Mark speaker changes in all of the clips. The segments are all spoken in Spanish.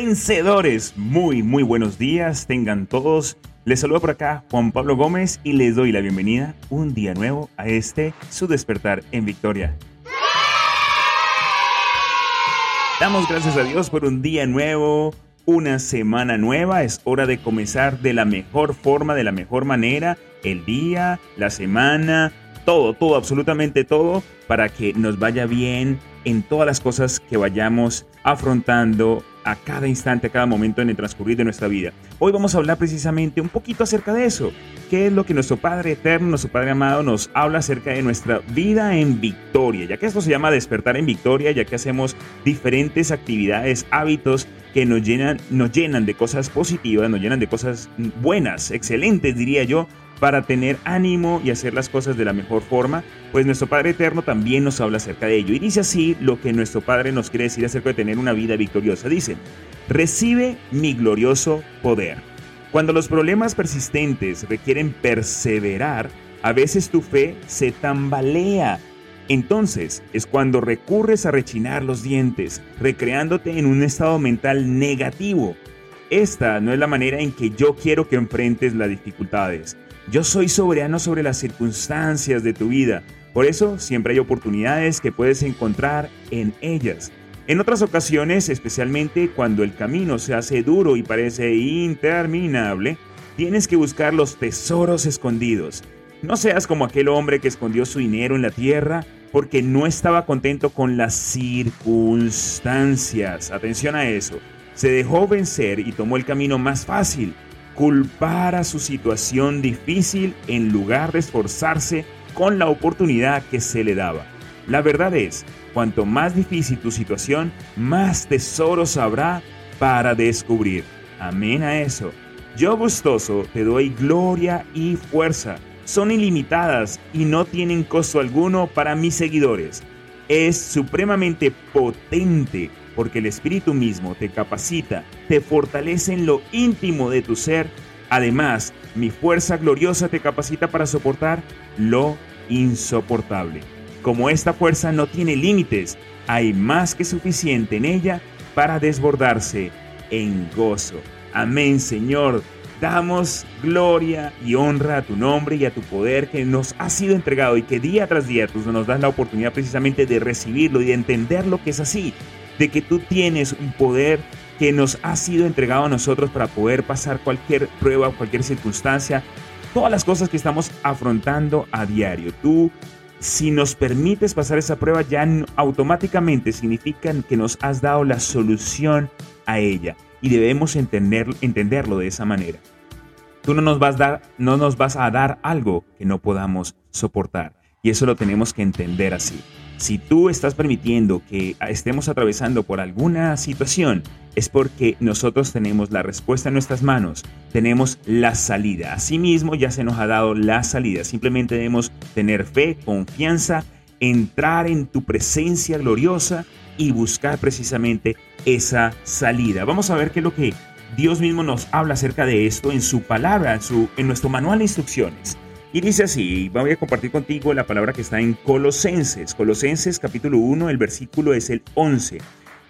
Speaker 1: Vencedores, muy muy buenos días, tengan todos. Les saludo por acá Juan Pablo Gómez y les doy la bienvenida un día nuevo a este su despertar en victoria. Damos gracias a Dios por un día nuevo, una semana nueva. Es hora de comenzar de la mejor forma, de la mejor manera, el día, la semana, todo, todo, absolutamente todo, para que nos vaya bien en todas las cosas que vayamos afrontando a cada instante, a cada momento en el transcurrir de nuestra vida. Hoy vamos a hablar precisamente un poquito acerca de eso. ¿Qué es lo que nuestro Padre Eterno, nuestro Padre Amado nos habla acerca de nuestra vida en victoria? Ya que esto se llama despertar en victoria, ya que hacemos diferentes actividades, hábitos que nos llenan, nos llenan de cosas positivas, nos llenan de cosas buenas, excelentes diría yo, para tener ánimo y hacer las cosas de la mejor forma, pues nuestro Padre Eterno también nos habla acerca de ello. Y dice así lo que nuestro Padre nos quiere decir acerca de tener una vida victoriosa. Dice, recibe mi glorioso poder. Cuando los problemas persistentes requieren perseverar, a veces tu fe se tambalea. Entonces es cuando recurres a rechinar los dientes, recreándote en un estado mental negativo. Esta no es la manera en que yo quiero que enfrentes las dificultades. Yo soy soberano sobre las circunstancias de tu vida. Por eso siempre hay oportunidades que puedes encontrar en ellas. En otras ocasiones, especialmente cuando el camino se hace duro y parece interminable, tienes que buscar los tesoros escondidos. No seas como aquel hombre que escondió su dinero en la tierra porque no estaba contento con las circunstancias. Atención a eso. Se dejó vencer y tomó el camino más fácil culpar a su situación difícil en lugar de esforzarse con la oportunidad que se le daba. La verdad es, cuanto más difícil tu situación, más tesoros habrá para descubrir. Amén a eso. Yo gustoso te doy gloria y fuerza. Son ilimitadas y no tienen costo alguno para mis seguidores. Es supremamente potente porque el Espíritu mismo te capacita, te fortalece en lo íntimo de tu ser. Además, mi fuerza gloriosa te capacita para soportar lo insoportable. Como esta fuerza no tiene límites, hay más que suficiente en ella para desbordarse en gozo. Amén, Señor. Damos gloria y honra a tu nombre y a tu poder que nos ha sido entregado y que día tras día tú nos das la oportunidad precisamente de recibirlo y de entender lo que es así de que tú tienes un poder que nos ha sido entregado a nosotros para poder pasar cualquier prueba, cualquier circunstancia, todas las cosas que estamos afrontando a diario. Tú, si nos permites pasar esa prueba, ya automáticamente significan que nos has dado la solución a ella y debemos entender, entenderlo de esa manera. Tú no nos, vas dar, no nos vas a dar algo que no podamos soportar y eso lo tenemos que entender así. Si tú estás permitiendo que estemos atravesando por alguna situación, es porque nosotros tenemos la respuesta en nuestras manos, tenemos la salida. Asimismo, ya se nos ha dado la salida. Simplemente debemos tener fe, confianza, entrar en tu presencia gloriosa y buscar precisamente esa salida. Vamos a ver qué es lo que Dios mismo nos habla acerca de esto en su palabra, en, su, en nuestro manual de instrucciones. Y dice así, voy a compartir contigo la palabra que está en Colosenses. Colosenses capítulo 1, el versículo es el 11.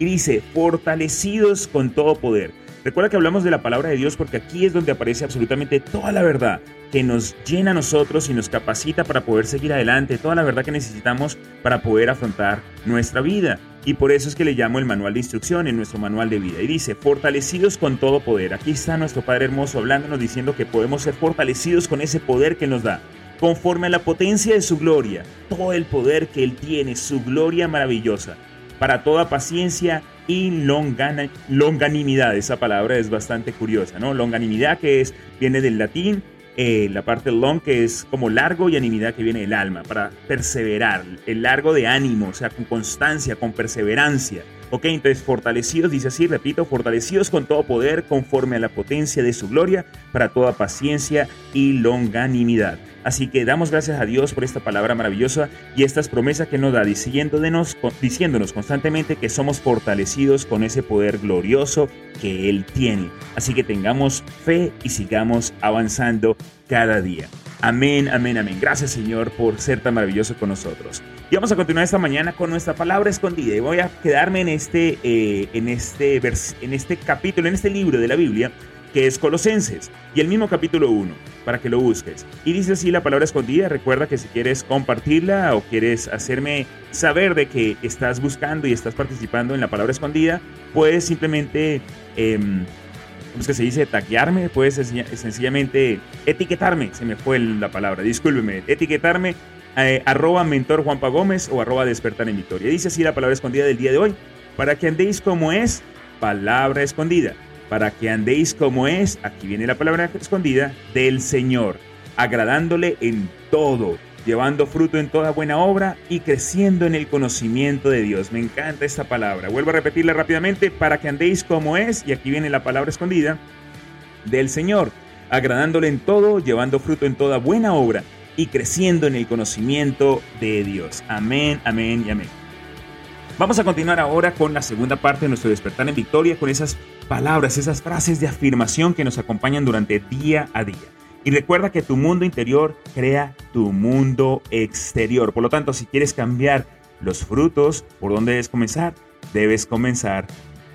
Speaker 1: Y dice, fortalecidos con todo poder. Recuerda que hablamos de la palabra de Dios porque aquí es donde aparece absolutamente toda la verdad que nos llena a nosotros y nos capacita para poder seguir adelante, toda la verdad que necesitamos para poder afrontar nuestra vida. Y por eso es que le llamo el manual de instrucción en nuestro manual de vida. Y dice, fortalecidos con todo poder. Aquí está nuestro Padre Hermoso hablándonos diciendo que podemos ser fortalecidos con ese poder que nos da. Conforme a la potencia de su gloria, todo el poder que Él tiene, su gloria maravillosa, para toda paciencia y longanimidad. Esa palabra es bastante curiosa, ¿no? Longanimidad que es, viene del latín eh, la parte long que es como largo y animidad que viene del alma, para perseverar, el largo de ánimo, o sea, con constancia, con perseverancia. Ok, entonces fortalecidos, dice así, repito, fortalecidos con todo poder conforme a la potencia de su gloria para toda paciencia y longanimidad. Así que damos gracias a Dios por esta palabra maravillosa y estas promesas que nos da, diciéndonos, diciéndonos constantemente que somos fortalecidos con ese poder glorioso que Él tiene. Así que tengamos fe y sigamos avanzando cada día. Amén, amén, amén. Gracias Señor por ser tan maravilloso con nosotros. Y vamos a continuar esta mañana con nuestra palabra escondida. Y voy a quedarme en este, eh, en, este en este capítulo, en este libro de la Biblia, que es Colosenses. Y el mismo capítulo 1, para que lo busques. Y dice así la palabra escondida. Recuerda que si quieres compartirla o quieres hacerme saber de que estás buscando y estás participando en la palabra escondida, puedes simplemente... Em, ¿cómo es que se dice? Taquearme, puedes sencillamente etiquetarme, se me fue la palabra, discúlpeme, etiquetarme eh, arroba mentor Juanpa Gómez o arroba despertar en victoria. Dice así la palabra escondida del día de hoy, para que andéis como es, palabra escondida, para que andéis como es, aquí viene la palabra escondida, del Señor, agradándole en todo llevando fruto en toda buena obra y creciendo en el conocimiento de Dios. Me encanta esta palabra. Vuelvo a repetirla rápidamente para que andéis como es, y aquí viene la palabra escondida, del Señor, agradándole en todo, llevando fruto en toda buena obra y creciendo en el conocimiento de Dios. Amén, amén y amén. Vamos a continuar ahora con la segunda parte de nuestro despertar en victoria, con esas palabras, esas frases de afirmación que nos acompañan durante día a día. Y recuerda que tu mundo interior crea tu mundo exterior. Por lo tanto, si quieres cambiar los frutos, ¿por dónde debes comenzar? Debes comenzar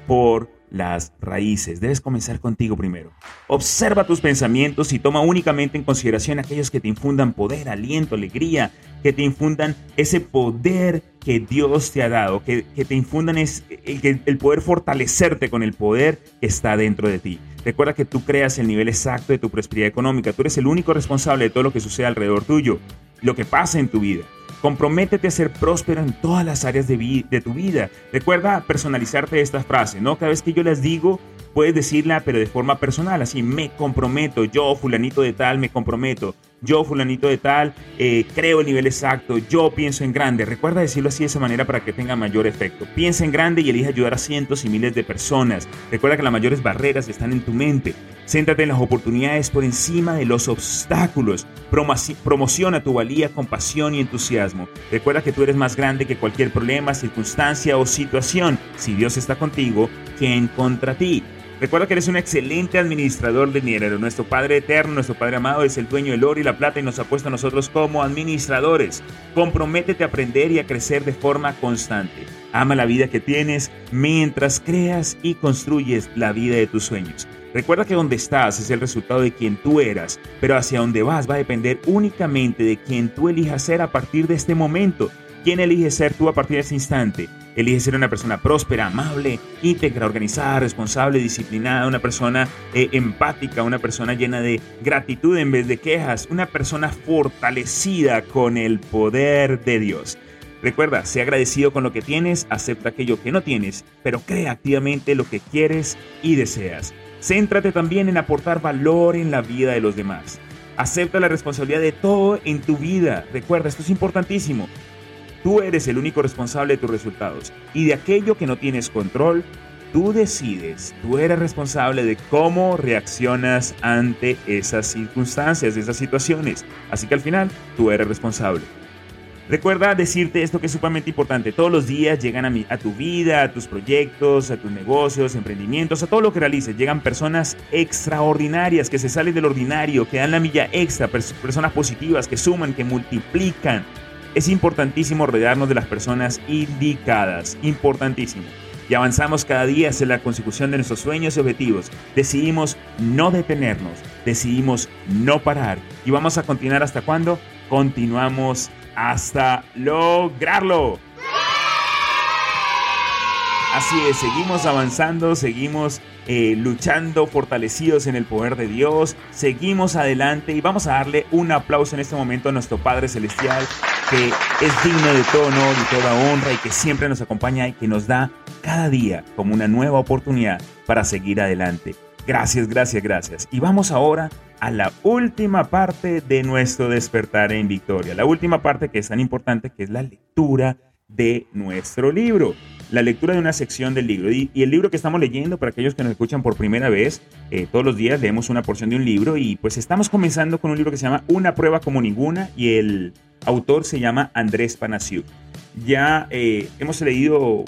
Speaker 1: por las raíces. Debes comenzar contigo primero. Observa tus pensamientos y toma únicamente en consideración aquellos que te infundan poder, aliento, alegría, que te infundan ese poder que Dios te ha dado, que, te infundan es, el, el poder fortalecerte con el poder que está dentro de ti. Recuerda que tú creas el nivel exacto de tu prosperidad económica. Tú eres el único responsable de todo lo que sucede alrededor tuyo, lo que pasa en tu vida. Comprométete a ser próspero en todas las áreas de, tu vida. Recuerda personalizarte estas frases, ¿no? Cada vez que yo las digo, puedes decirla, pero de forma personal, así, me comprometo, yo, fulanito de tal, me comprometo yo fulanito de tal, eh, creo el nivel exacto, yo pienso en grande. Recuerda decirlo así de esa manera para que tenga mayor efecto. Piensa en grande y elige ayudar a cientos y miles de personas. Recuerda que las mayores barreras están en tu mente. Céntrate en las oportunidades por encima de los obstáculos. Promociona tu valía con pasión y entusiasmo. Recuerda que tú eres más grande que cualquier problema, circunstancia o situación. Si Dios está contigo, ¿quién contra ti? Recuerda que eres un excelente administrador de dinero. Nuestro Padre Eterno, nuestro Padre Amado, es el dueño del oro y la plata y nos ha puesto a nosotros como administradores. Comprométete a aprender y a crecer de forma constante. Ama la vida que tienes mientras creas y construyes la vida de tus sueños. Recuerda que donde estás es el resultado de quien tú eras, pero hacia dónde vas va a depender únicamente de quien tú elijas ser a partir de este momento. ¿Quién elige ser tú a partir de este instante? Elige ser una persona próspera, amable, íntegra, organizada, responsable, disciplinada, una persona eh, empática, una persona llena de gratitud en vez de quejas, una persona fortalecida con el poder de Dios. Recuerda, sé agradecido con lo que tienes, acepta aquello que no tienes, pero crea activamente lo que quieres y deseas. Céntrate también en aportar valor en la vida de los demás. Acepta la responsabilidad de todo en tu vida. Recuerda, esto es importantísimo. Tú eres el único responsable de tus resultados y de aquello que no tienes control, tú decides, tú eres responsable de cómo reaccionas ante esas circunstancias, esas situaciones. Así que al final, tú eres responsable. Recuerda decirte esto que es sumamente importante. Todos los días llegan a, a, tu vida, a tus proyectos, a tus negocios, emprendimientos, a todo lo que realices. Llegan personas extraordinarias que se salen del ordinario, que dan la milla extra, personas positivas que suman, que multiplican. Es importantísimo rodearnos de las personas indicadas, importantísimo. Y avanzamos cada día hacia la consecución de nuestros sueños y objetivos. Decidimos no detenernos, decidimos no parar. ¿Y vamos a continuar hasta cuándo? Continuamos hasta lograrlo. Así es, seguimos avanzando, seguimos eh, luchando, fortalecidos en el poder de Dios, seguimos adelante y vamos a darle un aplauso en este momento a nuestro Padre Celestial es digno de todo honor y toda honra y que siempre nos acompaña y que nos da cada día como una nueva oportunidad para seguir adelante. Gracias, gracias, gracias. Y vamos ahora a la última parte de nuestro despertar en victoria. La última parte que es tan importante que es la lectura de nuestro libro. la lectura de una sección del libro. Y, el libro que estamos leyendo, para aquellos que nos escuchan por primera vez, eh, todos los días leemos una porción de un libro y pues estamos comenzando con un libro que se llama Una prueba como ninguna y el autor se llama Andrés Panasiuk. Ya eh, hemos leído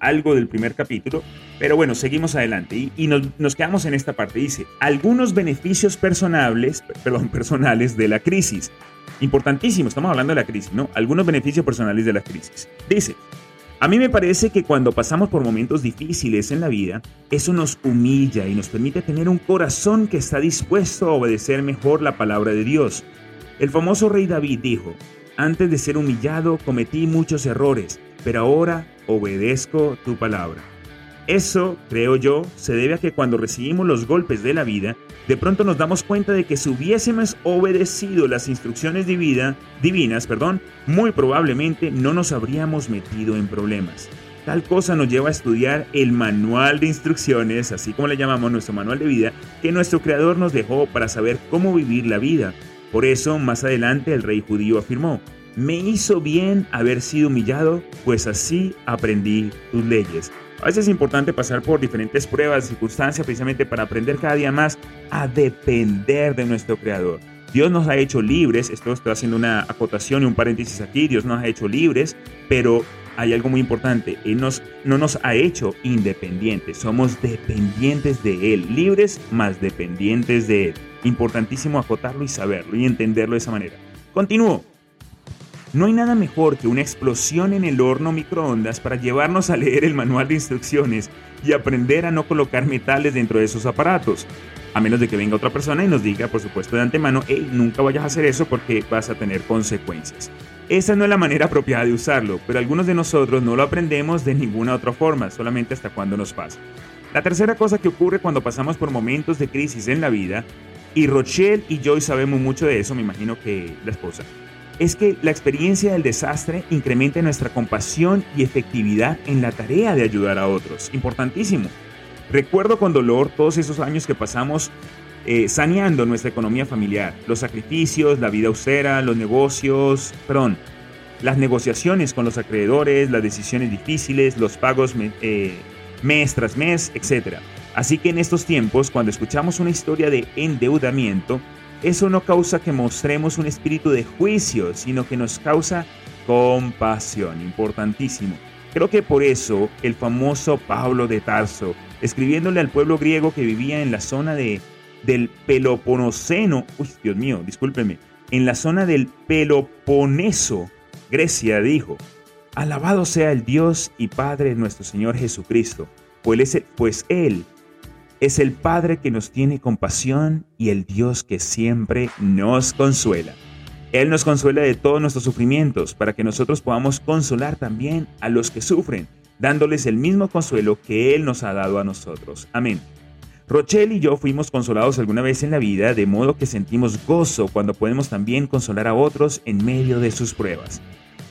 Speaker 1: algo del primer capítulo, pero bueno, seguimos adelante y, nos, quedamos en esta parte. Dice, algunos beneficios personales, perdón, personales de la crisis. Importantísimo, estamos hablando de la crisis, ¿no? Algunos beneficios personales de la crisis. Dice, a mí me parece que cuando pasamos por momentos difíciles en la vida, eso nos humilla y nos permite tener un corazón que está dispuesto a obedecer mejor la palabra de Dios. El famoso rey David dijo, antes de ser humillado cometí muchos errores, pero ahora obedezco tu palabra. Eso, creo yo, se debe a que cuando recibimos los golpes de la vida, de pronto nos damos cuenta de que si hubiésemos obedecido las instrucciones divinas, perdón, muy probablemente no nos habríamos metido en problemas. Tal cosa nos lleva a estudiar el manual de instrucciones, así como le llamamos nuestro manual de vida, que nuestro Creador nos dejó para saber cómo vivir la vida. Por eso, más adelante, el rey judío afirmó, me hizo bien haber sido humillado, pues así aprendí tus leyes. A veces es importante pasar por diferentes pruebas, circunstancias, precisamente para aprender cada día más a depender de nuestro Creador. Dios nos ha hecho libres, esto estoy haciendo una acotación y un paréntesis aquí, Dios nos ha hecho libres, pero hay algo muy importante, Él nos, no nos ha hecho independientes, somos dependientes de Él, libres más dependientes de Él. Importantísimo acotarlo y saberlo y entenderlo de esa manera. Continúo. No hay nada mejor que una explosión en el horno microondas para llevarnos a leer el manual de instrucciones y aprender a no colocar metales dentro de esos aparatos. A menos de que venga otra persona y nos diga, por supuesto, de antemano, hey, nunca vayas a hacer eso porque vas a tener consecuencias. Esa no es la manera apropiada de usarlo, pero algunos de nosotros no lo aprendemos de ninguna otra forma, solamente hasta cuando nos pasa. La tercera cosa que ocurre cuando pasamos por momentos de crisis en la vida, y Rochelle y Joy sabemos mucho de eso, me imagino que la esposa, es que la experiencia del desastre incrementa nuestra compasión y efectividad en la tarea de ayudar a otros. Importantísimo. Recuerdo con dolor todos esos años que pasamos eh, saneando nuestra economía familiar, los sacrificios, la vida austera, los negocios, perdón, las negociaciones con los acreedores, las decisiones difíciles, los pagos eh, mes tras mes, etc. Así que en estos tiempos, cuando escuchamos una historia de endeudamiento, eso no causa que mostremos un espíritu de juicio, sino que nos causa compasión, importantísimo. Creo que por eso el famoso Pablo de Tarso, escribiéndole al pueblo griego que vivía en la zona de, del Peloponeseno, uy, Dios mío, discúlpeme, en la zona del Peloponeso, Grecia, dijo, Alabado sea el Dios y Padre nuestro Señor Jesucristo, pues, pues Él es el Padre que nos tiene compasión y el Dios que siempre nos consuela. Él nos consuela de todos nuestros sufrimientos para que nosotros podamos consolar también a los que sufren, dándoles el mismo consuelo que Él nos ha dado a nosotros. Amén. Rochelle y yo fuimos consolados alguna vez en la vida, de modo que sentimos gozo cuando podemos también consolar a otros en medio de sus pruebas.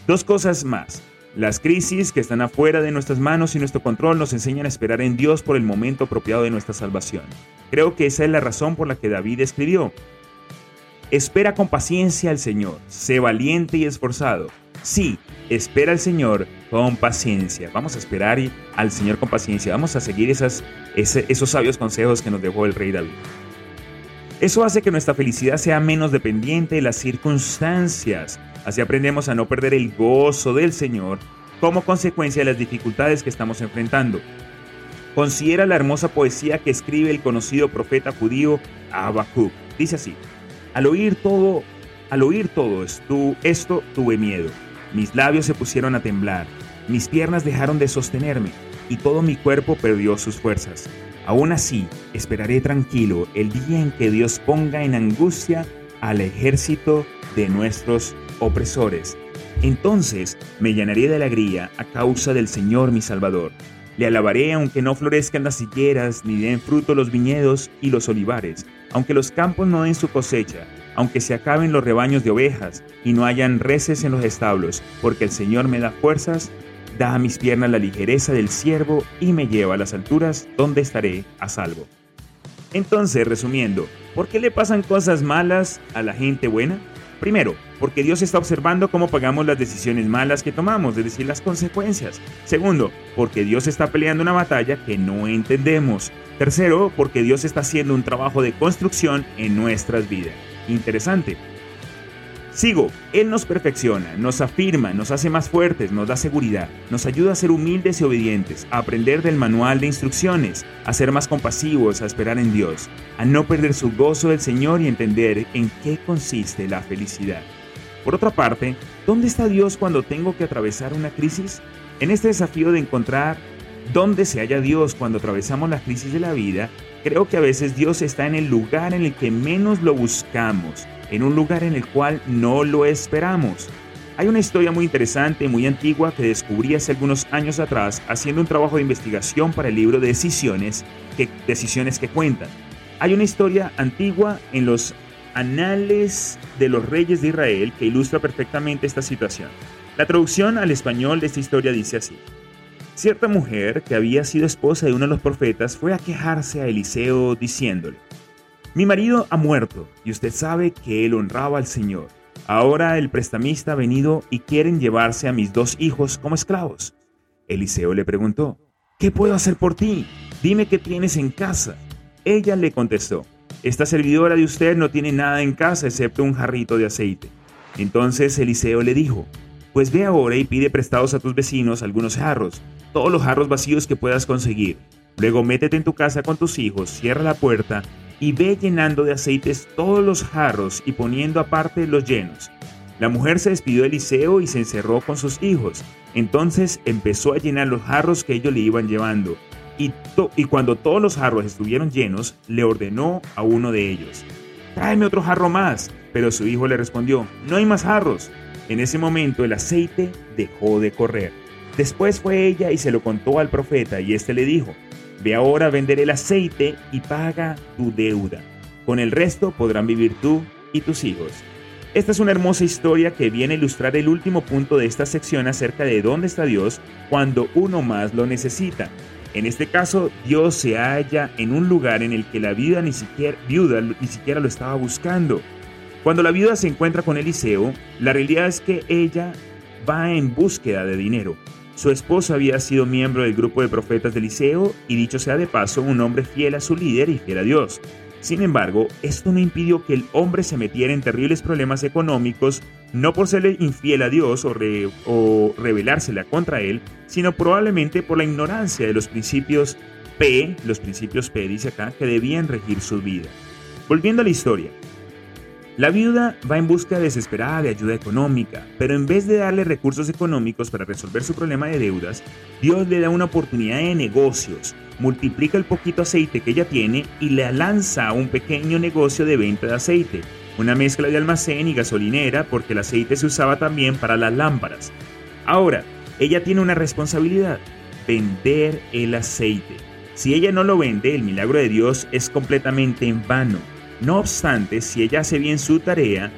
Speaker 1: Dos cosas más. Las crisis que están afuera de nuestras manos y nuestro control nos enseñan a esperar en Dios por el momento apropiado de nuestra salvación. Creo que esa es la razón por la que David escribió. Espera con paciencia al Señor, sé valiente y esforzado. Sí, espera al Señor con paciencia. Vamos a esperar al Señor con paciencia. Vamos a seguir esas, esos sabios consejos que nos dejó el rey David. Eso hace que nuestra felicidad sea menos dependiente de las circunstancias Así aprendemos a no perder el gozo del Señor como consecuencia de las dificultades que estamos enfrentando. Considera la hermosa poesía que escribe el conocido profeta judío Habacuc. Dice así: Al oír todo, al oír todo esto, tuve miedo. Mis labios se pusieron a temblar, mis piernas dejaron de sostenerme y todo mi cuerpo perdió sus fuerzas. Aún así, esperaré tranquilo el día en que Dios ponga en angustia al ejército de nuestros opresores. Entonces me llenaré de alegría a causa del Señor mi Salvador. Le alabaré aunque no florezcan las higueras, ni den fruto los viñedos y los olivares, aunque los campos no den su cosecha, aunque se acaben los rebaños de ovejas y no hayan reces en los establos, porque el Señor me da fuerzas, da a mis piernas la ligereza del siervo y me lleva a las alturas donde estaré a salvo. Entonces, resumiendo, ¿por qué le pasan cosas malas a la gente buena? Primero, porque Dios está observando cómo pagamos las decisiones malas que tomamos, es decir, las consecuencias. Segundo, porque Dios está peleando una batalla que no entendemos. Tercero, porque Dios está haciendo un trabajo de construcción en nuestras vidas. Interesante. Sigo, Él nos perfecciona, nos afirma, nos hace más fuertes, nos da seguridad, nos ayuda a ser humildes y obedientes, a aprender del manual de instrucciones, a ser más compasivos, a esperar en Dios, a no perder su gozo del Señor y entender en qué consiste la felicidad. Por otra parte, ¿dónde está Dios cuando tengo que atravesar una crisis? En este desafío de encontrar dónde se halla Dios cuando atravesamos la crisis de la vida, creo que a veces Dios está en el lugar en el que menos lo buscamos en un lugar en el cual no lo esperamos. Hay una historia muy interesante, muy antigua, que descubrí hace algunos años atrás haciendo un trabajo de investigación para el libro de Decisiones, que, Decisiones que cuentan. Hay una historia antigua en los anales de los reyes de Israel que ilustra perfectamente esta situación. La traducción al español de esta historia dice así. Cierta mujer que había sido esposa de uno de los profetas fue a quejarse a Eliseo diciéndole, mi marido ha muerto y usted sabe que él honraba al Señor. Ahora el prestamista ha venido y quieren llevarse a mis dos hijos como esclavos. Eliseo le preguntó, ¿qué puedo hacer por ti? Dime qué tienes en casa. Ella le contestó, esta servidora de usted no tiene nada en casa excepto un jarrito de aceite. Entonces Eliseo le dijo, pues ve ahora y pide prestados a tus vecinos algunos jarros, todos los jarros vacíos que puedas conseguir. Luego métete en tu casa con tus hijos, cierra la puerta y ve llenando de aceites todos los jarros y poniendo aparte los llenos. La mujer se despidió de Eliseo y se encerró con sus hijos. Entonces empezó a llenar los jarros que ellos le iban llevando. Y, y cuando todos los jarros estuvieron llenos, le ordenó a uno de ellos, tráeme otro jarro más. Pero su hijo le respondió, no hay más jarros. En ese momento el aceite dejó de correr. Después fue ella y se lo contó al profeta y éste le dijo, Ve ahora a vender el aceite y paga tu deuda. Con el resto podrán vivir tú y tus hijos. Esta es una hermosa historia que viene a ilustrar el último punto de esta sección acerca de dónde está Dios cuando uno más lo necesita. En este caso, Dios se halla en un lugar en el que la viuda ni siquiera, viuda ni siquiera lo estaba buscando. Cuando la viuda se encuentra con Eliseo, la realidad es que ella va en búsqueda de dinero. Su esposo había sido miembro del grupo de profetas de Eliseo y dicho sea de paso, un hombre fiel a su líder y fiel a Dios. Sin embargo, esto no impidió que el hombre se metiera en terribles problemas económicos, no por serle infiel a Dios o, o rebelársela contra él, sino probablemente por la ignorancia de los principios P, los principios P dice acá, que debían regir su vida. Volviendo a la historia, la viuda va en busca desesperada de ayuda económica, pero en vez de darle recursos económicos para resolver su problema de deudas, Dios le da una oportunidad de negocios, multiplica el poquito aceite que ella tiene y le lanza a un pequeño negocio de venta de aceite, una mezcla de almacén y gasolinera porque el aceite se usaba también para las lámparas. Ahora, ella tiene una responsabilidad, vender el aceite. Si ella no lo vende, el milagro de Dios es completamente en vano. No obstante, si ella hace bien su tarea,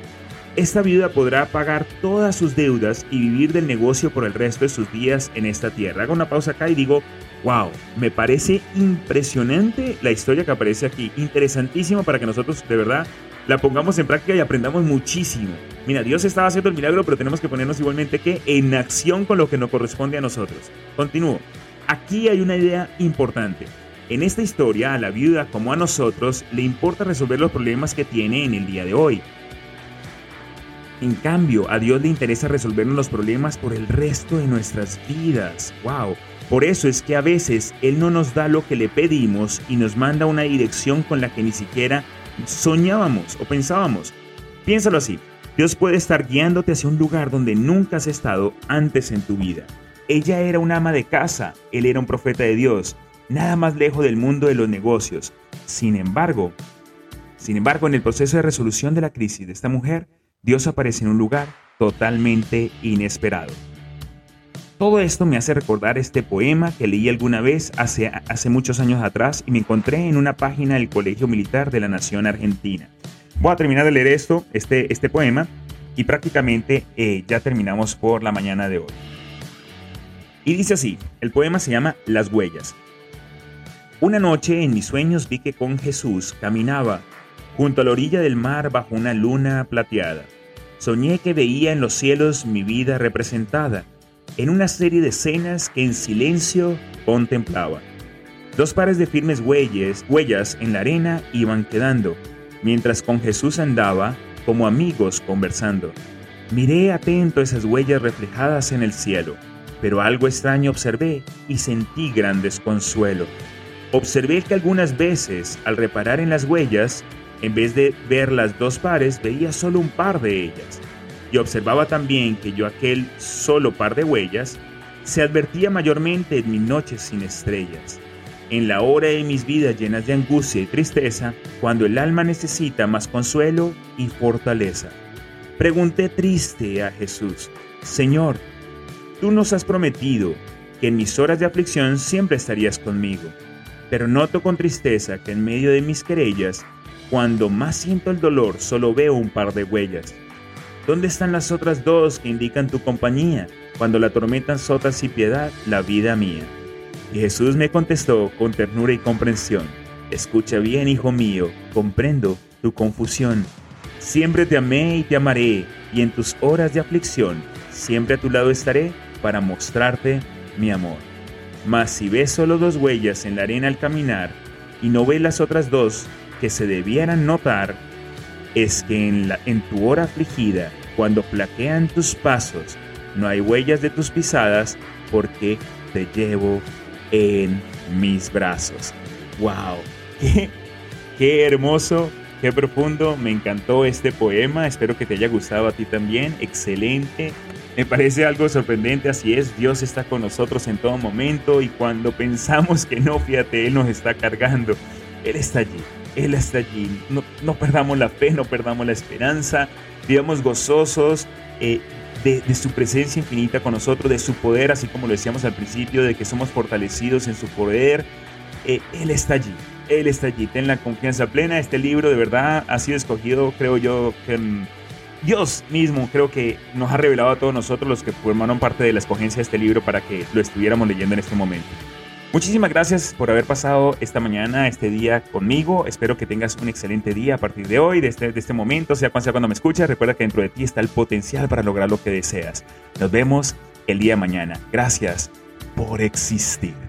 Speaker 1: esta viuda podrá pagar todas sus deudas y vivir del negocio por el resto de sus días en esta tierra. Hago una pausa acá y digo, wow, me parece impresionante la historia que aparece aquí, interesantísimo para que nosotros de verdad la pongamos en práctica y aprendamos muchísimo. Mira, Dios estaba haciendo el milagro, pero tenemos que ponernos igualmente que en acción con lo que nos corresponde a nosotros. Continúo. Aquí hay una idea importante. En esta historia, a la viuda como a nosotros, le importa resolver los problemas que tiene en el día de hoy. En cambio, a Dios le interesa resolvernos los problemas por el resto de nuestras vidas. ¡Wow! Por eso es que a veces Él no nos da lo que le pedimos y nos manda una dirección con la que ni siquiera soñábamos o pensábamos. Piénsalo así. Dios puede estar guiándote hacia un lugar donde nunca has estado antes en tu vida. Ella era una ama de casa, él era un profeta de Dios, nada más lejos del mundo de los negocios. Sin embargo, sin embargo, en el proceso de resolución de la crisis de esta mujer, Dios aparece en un lugar totalmente inesperado. Todo esto me hace recordar este poema que leí alguna vez hace, hace muchos años atrás y me encontré en una página del Colegio Militar de la Nación Argentina. Voy a terminar de leer esto, este, este poema, y prácticamente eh, ya terminamos por la mañana de hoy. Y dice así, el poema se llama Las huellas. Una noche en mis sueños vi que con Jesús caminaba junto a la orilla del mar bajo una luna plateada. soñé que veía en los cielos mi vida representada, en una serie de escenas que en silencio contemplaba. Dos pares de firmes huellas, huellas en la arena iban quedando, mientras con Jesús andaba como amigos conversando. Miré atento esas huellas reflejadas en el cielo, pero algo extraño observé y sentí gran desconsuelo. Observé que algunas veces, al reparar en las huellas, en vez de ver las dos pares, veía solo un par de ellas. Y observaba también que yo aquel solo par de huellas se advertía mayormente en mis noches sin estrellas, en la hora de mis vidas llenas de angustia y tristeza, cuando el alma necesita más consuelo y fortaleza. Pregunté triste a Jesús, Señor, tú nos has prometido que en mis horas de aflicción siempre estarías conmigo, pero noto con tristeza que en medio de mis querellas, cuando más siento el dolor, solo veo un par de huellas. ¿Dónde están las otras dos que indican tu compañía, cuando la tormenta azota sin piedad la vida mía? Y Jesús me contestó con ternura y comprensión, Escucha bien, hijo mío, comprendo tu confusión Siempre te amé y te amaré, y en tus horas de aflicción siempre a tu lado estaré para mostrarte mi amor. Mas si ves solo dos huellas en la arena al caminar, y no ves las otras dos que se debieran notar, es que en, tu hora afligida, cuando flaquean tus pasos, no hay huellas de tus pisadas, porque te llevo en mis brazos. ¡Wow! ¡Qué, qué hermoso Qué profundo, me encantó este poema, espero que te haya gustado a ti también, excelente. Me parece algo sorprendente, así es, Dios está con nosotros en todo momento y cuando pensamos que no, fíjate, Él nos está cargando, Él está allí, Él está allí. No, no perdamos la fe, no perdamos la esperanza, vivamos gozosos eh, de, su presencia infinita con nosotros, de su poder, así como lo decíamos al principio, de que somos fortalecidos en su poder. Eh, él está allí, él está allí, ten la confianza plena. Este libro de verdad ha sido escogido, creo yo, que Dios mismo creo que nos ha revelado a todos nosotros los que formaron parte de la escogencia de este libro para que lo estuviéramos leyendo en este momento. Muchísimas gracias por haber pasado esta mañana, este día conmigo. Espero que tengas un excelente día a partir de hoy, de este, este momento, sea cuando sea cuando me escuchas. Recuerda que dentro de ti está el potencial para lograr lo que deseas. Nos vemos el día mañana. Gracias por existir.